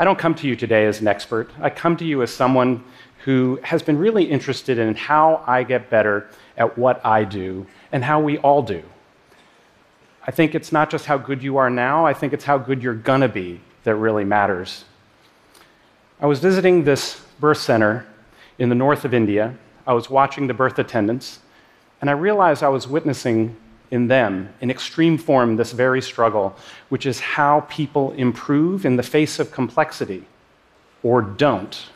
I don't come to you today as an expert. I come to you as someone who has been really interested in how I get better at what I do and how we all do. I think it's not just how good you are now, I think it's how good you're gonna be that really matters. I was visiting this birth center in the north of India. I was watching the birth attendants, and I realized I was witnessing in them, in extreme form, this very struggle, which is how people improve in the face of complexity or don't.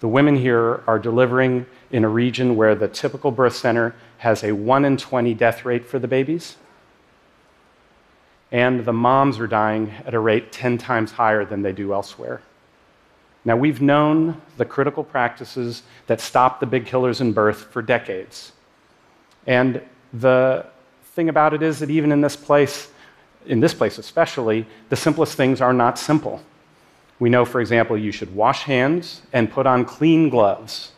The women here are delivering in a region where the typical birth center has a 1 in 20 death rate for the babies, and the moms are dying at a rate 10 times higher than they do elsewhere. Now, we've known the critical practices that stop the big killers in birth for decades. And the thing about it is that even in this place, in this place especially, the simplest things are not simple. We know, for example, you should wash hands and put on clean gloves.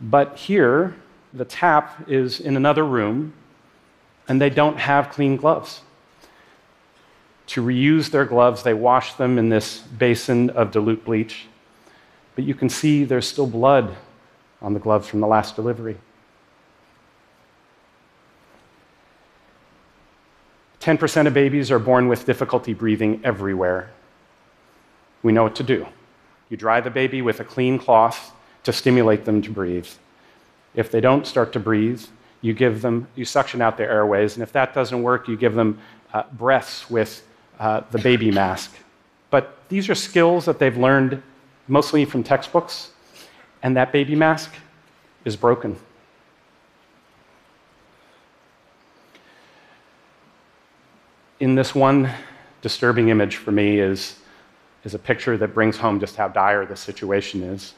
But here, the tap is in another room, and they don't have clean gloves. To reuse their gloves, they wash them in this basin of dilute bleach. But you can see there's still blood on the gloves from the last delivery. 10% of babies are born with difficulty breathing everywhere. We know what to do. You dry the baby with a clean cloth to stimulate them to breathe. If they don't start to breathe, you give them, you suction out their airways, and if that doesn't work, you give them uh, breaths with uh, the baby mask. But these are skills that they've learned mostly from textbooks, and that baby mask is broken. In this one disturbing image for me is, is a picture that brings home just how dire the situation is.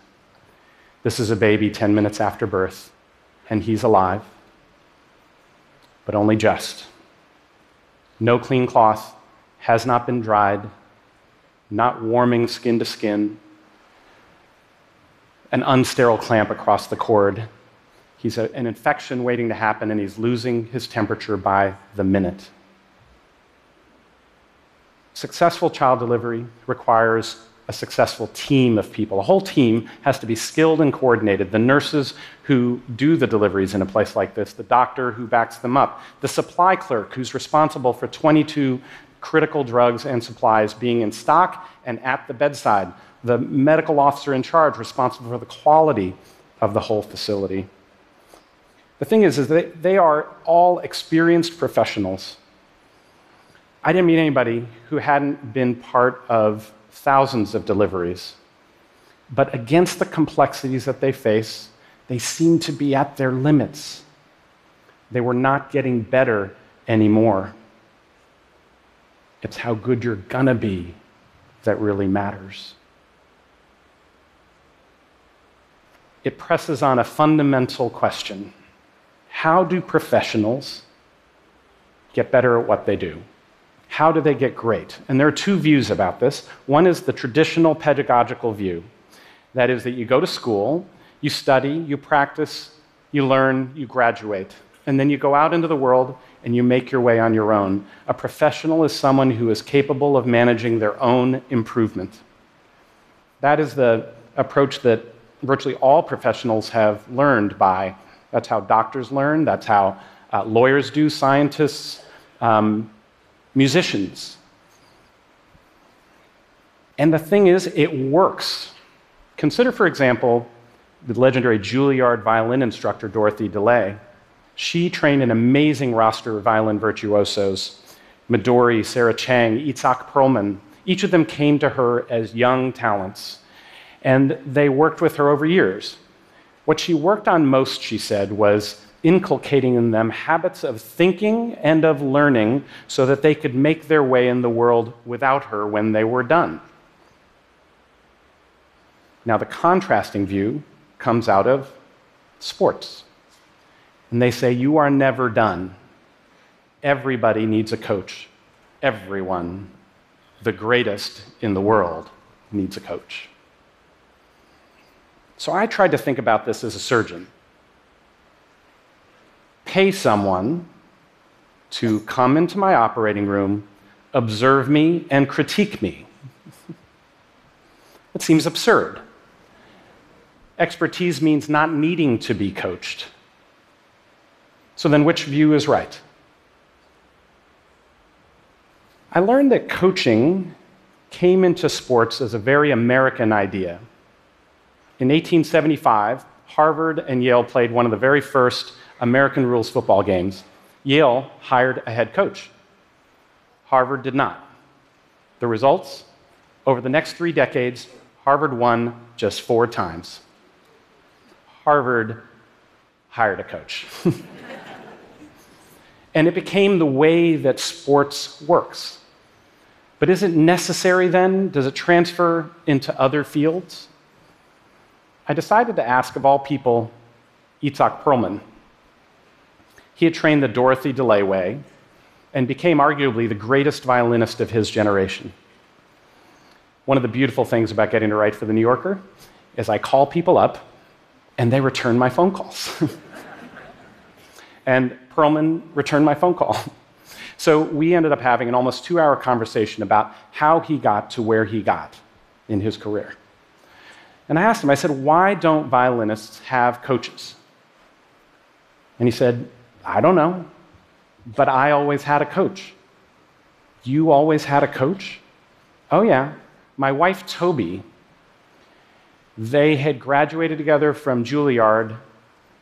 This is a baby 10 minutes after birth, and he's alive, but only just. No clean cloth, has not been dried, not warming skin to skin, an unsterile clamp across the cord. He's a, an infection waiting to happen, and he's losing his temperature by the minute. Successful child delivery requires a successful team of people. A whole team has to be skilled and coordinated. The nurses who do the deliveries in a place like this, the doctor who backs them up, the supply clerk who's responsible for 22 critical drugs and supplies being in stock and at the bedside, the medical officer in charge responsible for the quality of the whole facility. The thing is, is they, they are all experienced professionals I didn't meet anybody who hadn't been part of thousands of deliveries. But against the complexities that they face, they seemed to be at their limits. They were not getting better anymore. It's how good you're gonna be that really matters. It presses on a fundamental question How do professionals get better at what they do? How do they get great? And there are two views about this. One is the traditional pedagogical view that is, that you go to school, you study, you practice, you learn, you graduate, and then you go out into the world and you make your way on your own. A professional is someone who is capable of managing their own improvement. That is the approach that virtually all professionals have learned by. That's how doctors learn, that's how uh, lawyers do, scientists, um, musicians. And the thing is, it works. Consider, for example, the legendary Juilliard violin instructor Dorothy DeLay. She trained an amazing roster of violin virtuosos Midori, Sarah Chang, Itzhak Perlman. Each of them came to her as young talents, and they worked with her over years. What she worked on most, she said, was inculcating in them habits of thinking and of learning so that they could make their way in the world without her when they were done. Now, the contrasting view comes out of sports. And they say, You are never done. Everybody needs a coach. Everyone, the greatest in the world, needs a coach. So I tried to think about this as a surgeon pay someone to come into my operating room, observe me, and critique me. it seems absurd. Expertise means not needing to be coached. So then, which view is right? I learned that coaching came into sports as a very American idea. In 1875, Harvard and Yale played one of the very first American rules football games. Yale hired a head coach. Harvard did not. The results? Over the next three decades, Harvard won just four times. Harvard hired a coach. and it became the way that sports works. But is it necessary then? Does it transfer into other fields? I decided to ask, of all people, Itzhak Perlman. He had trained the Dorothy DeLay way and became arguably the greatest violinist of his generation. One of the beautiful things about getting to write for The New Yorker is I call people up and they return my phone calls. and Perlman returned my phone call. So we ended up having an almost two hour conversation about how he got to where he got in his career. And I asked him, I said, why don't violinists have coaches? And he said, I don't know, but I always had a coach. You always had a coach? Oh, yeah. My wife, Toby, they had graduated together from Juilliard,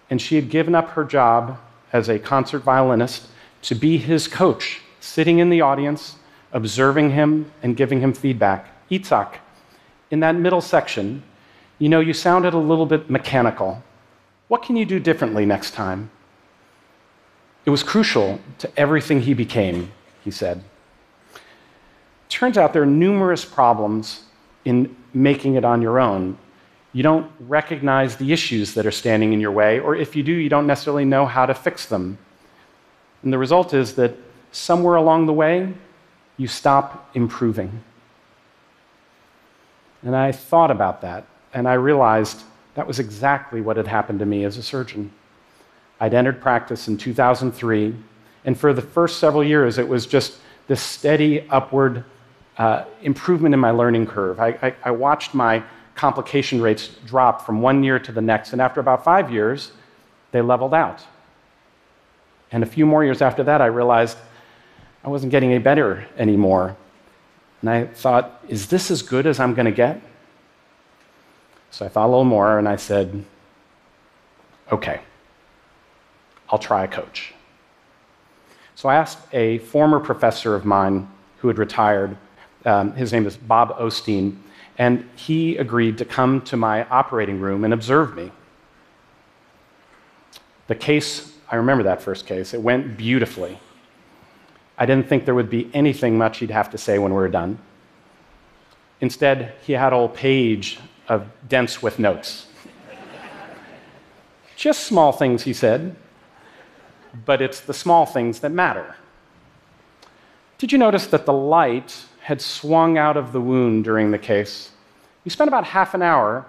and she had given up her job as a concert violinist to be his coach, sitting in the audience, observing him, and giving him feedback. Itzhak, in that middle section, you know, you sounded a little bit mechanical. What can you do differently next time? It was crucial to everything he became, he said. Turns out there are numerous problems in making it on your own. You don't recognize the issues that are standing in your way, or if you do, you don't necessarily know how to fix them. And the result is that somewhere along the way, you stop improving. And I thought about that, and I realized that was exactly what had happened to me as a surgeon. I'd entered practice in 2003, and for the first several years, it was just this steady upward uh, improvement in my learning curve. I, I, I watched my complication rates drop from one year to the next, and after about five years, they leveled out. And a few more years after that, I realized I wasn't getting any better anymore. And I thought, is this as good as I'm going to get? So I thought a little more and I said, okay, I'll try a coach. So I asked a former professor of mine who had retired, um, his name is Bob Osteen, and he agreed to come to my operating room and observe me. The case I remember that first case. It went beautifully. I didn't think there would be anything much he'd have to say when we were done. Instead, he had a whole page of dense with notes. Just small things, he said, but it's the small things that matter. Did you notice that the light had swung out of the wound during the case? We spent about half an hour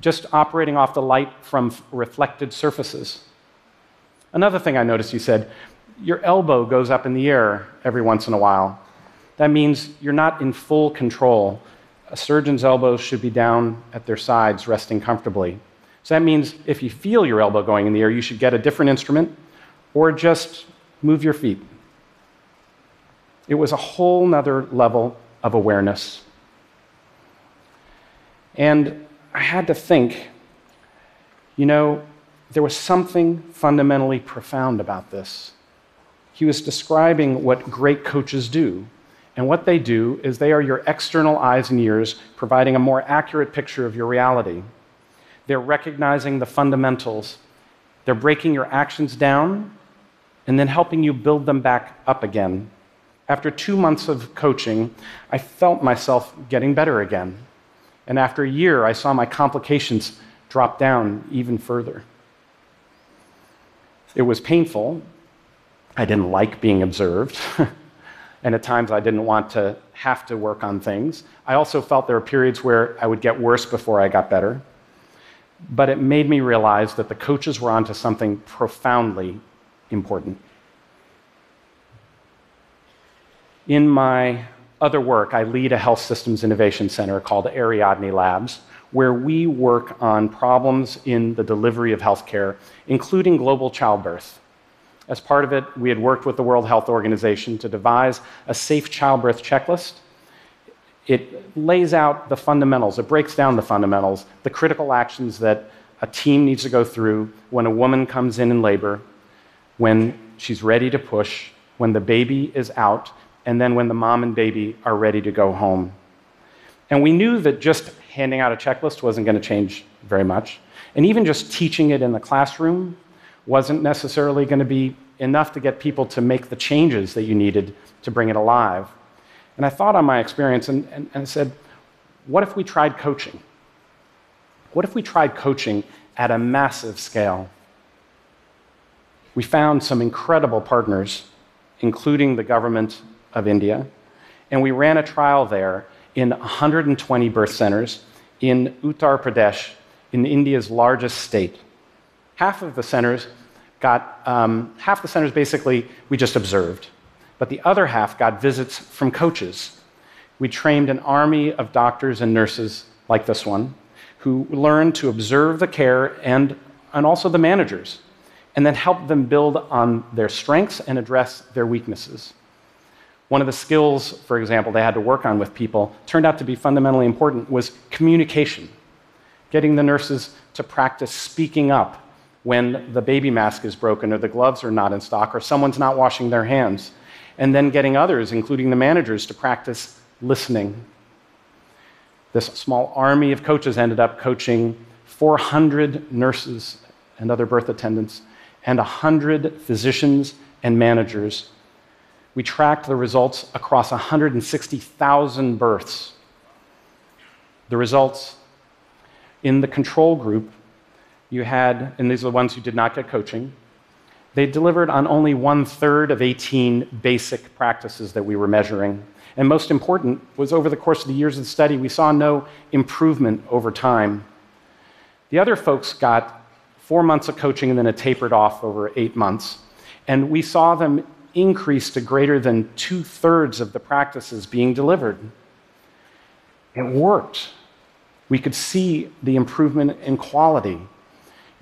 just operating off the light from reflected surfaces. Another thing I noticed you said, your elbow goes up in the air every once in a while. That means you're not in full control. A surgeon's elbows should be down at their sides, resting comfortably. So that means if you feel your elbow going in the air, you should get a different instrument or just move your feet. It was a whole nother level of awareness. And I had to think, you know, there was something fundamentally profound about this. He was describing what great coaches do. And what they do is they are your external eyes and ears, providing a more accurate picture of your reality. They're recognizing the fundamentals. They're breaking your actions down and then helping you build them back up again. After two months of coaching, I felt myself getting better again. And after a year, I saw my complications drop down even further. It was painful. I didn't like being observed. and at times I didn't want to have to work on things. I also felt there were periods where I would get worse before I got better. But it made me realize that the coaches were onto something profoundly important. In my other work, I lead a health systems innovation center called Ariadne Labs, where we work on problems in the delivery of healthcare, including global childbirth. As part of it, we had worked with the World Health Organization to devise a safe childbirth checklist. It lays out the fundamentals, it breaks down the fundamentals, the critical actions that a team needs to go through when a woman comes in in labor, when she's ready to push, when the baby is out, and then when the mom and baby are ready to go home. And we knew that just handing out a checklist wasn't going to change very much. And even just teaching it in the classroom wasn't necessarily going to be enough to get people to make the changes that you needed to bring it alive. And I thought on my experience and, and, and said, what if we tried coaching? What if we tried coaching at a massive scale? We found some incredible partners, including the government of India, and we ran a trial there in 120 birth centers in Uttar Pradesh, in India's largest state. Half of the centers got, um, half the centers basically we just observed, but the other half got visits from coaches. We trained an army of doctors and nurses like this one who learned to observe the care and, and also the managers, and then help them build on their strengths and address their weaknesses. One of the skills, for example, they had to work on with people turned out to be fundamentally important was communication. Getting the nurses to practice speaking up when the baby mask is broken or the gloves are not in stock or someone's not washing their hands. And then getting others, including the managers, to practice listening. This small army of coaches ended up coaching 400 nurses and other birth attendants and 100 physicians and managers we tracked the results across 160,000 births. The results in the control group, you had, and these are the ones who did not get coaching, they delivered on only one third of 18 basic practices that we were measuring. And most important was over the course of the years of the study, we saw no improvement over time. The other folks got four months of coaching and then it tapered off over eight months. And we saw them increase to greater than two thirds of the practices being delivered. It worked. We could see the improvement in quality.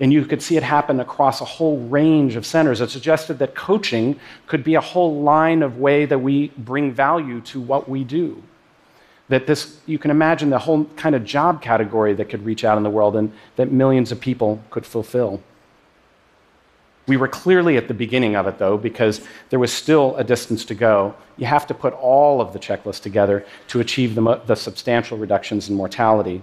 And you could see it happen across a whole range of centers. It suggested that coaching could be a whole line of way that we bring value to what we do. That this, you can imagine the whole kind of job category that could reach out in the world and that millions of people could fulfill. We were clearly at the beginning of it, though, because there was still a distance to go. You have to put all of the checklists together to achieve the, the, substantial reductions in mortality.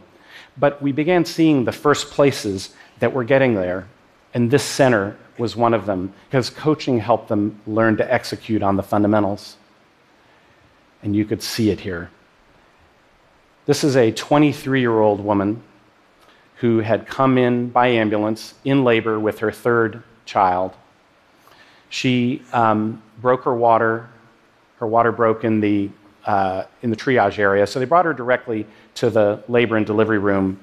But we began seeing the first places that were getting there, and this center was one of them, because coaching helped them learn to execute on the fundamentals. And you could see it here. This is a 23 year old woman who had come in by ambulance in labor with her third child. She um, broke her water. Her water broke in the, uh, in the triage area, so they brought her directly to the labor and delivery room,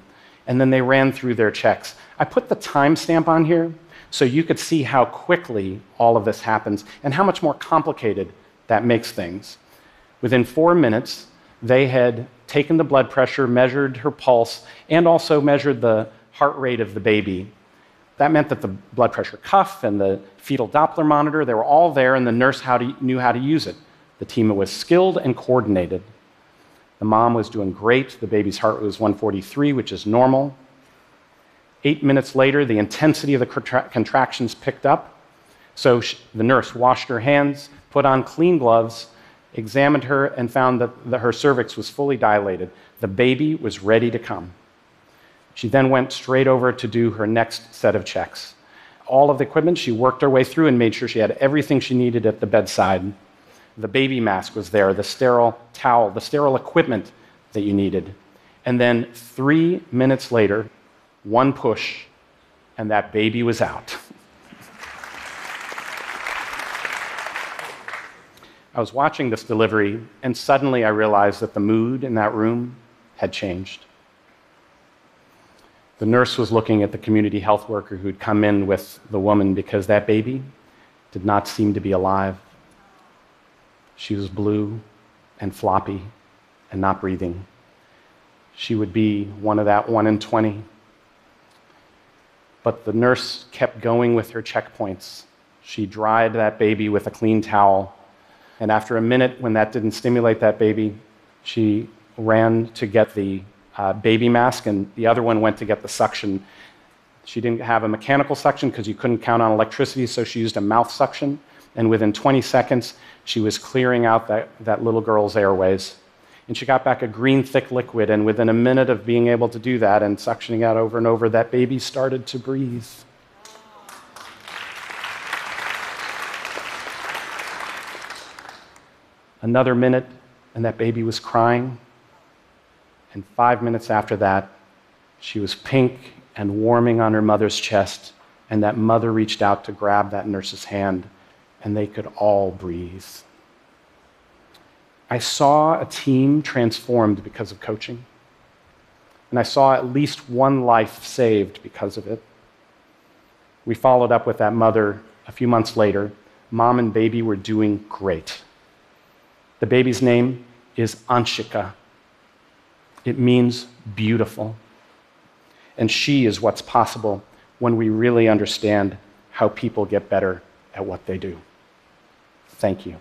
and then they ran through their checks. I put the timestamp on here so you could see how quickly all of this happens and how much more complicated that makes things. Within four minutes, they had taken the blood pressure, measured her pulse, and also measured the heart rate of the baby. That meant that the blood pressure cuff and the fetal Doppler monitor, they were all there, and the nurse how to, knew how to use it. The team was skilled and coordinated. The mom was doing great. The baby's heart was 143, which is normal. Eight minutes later, the intensity of the contra- contractions picked up. So she, the nurse washed her hands, put on clean gloves, examined her, and found that the, her cervix was fully dilated. The baby was ready to come. She then went straight over to do her next set of checks. All of the equipment, she worked her way through and made sure she had everything she needed at the bedside. The baby mask was there, the sterile towel, the sterile equipment that you needed. And then three minutes later, one push, and that baby was out. I was watching this delivery, and suddenly I realized that the mood in that room had changed. The nurse was looking at the community health worker who'd come in with the woman because that baby did not seem to be alive. She was blue, and floppy and not breathing. She would be one of that 1 in 20. But the nurse kept going with her checkpoints. She dried that baby with a clean towel. And after a minute, when that didn't stimulate that baby, she ran to get the uh, baby mask, and the other one went to get the suction. She didn't have a mechanical suction because you couldn't count on electricity, so she used a mouth suction. And within 20 seconds, she was clearing out that, that little girl's airways. And she got back a green, thick liquid, and within a minute of being able to do that and suctioning out over and over, that baby started to breathe. Another minute, and that baby was crying. And five minutes after that, she was pink and warming on her mother's chest, and that mother reached out to grab that nurse's hand, and they could all breathe. I saw a team transformed because of coaching, and I saw at least one life saved because of it. We followed up with that mother a few months later. Mom and baby were doing great. The baby's name is Anshika. It means beautiful. And she is what's possible when we really understand how people get better at what they do. Thank you.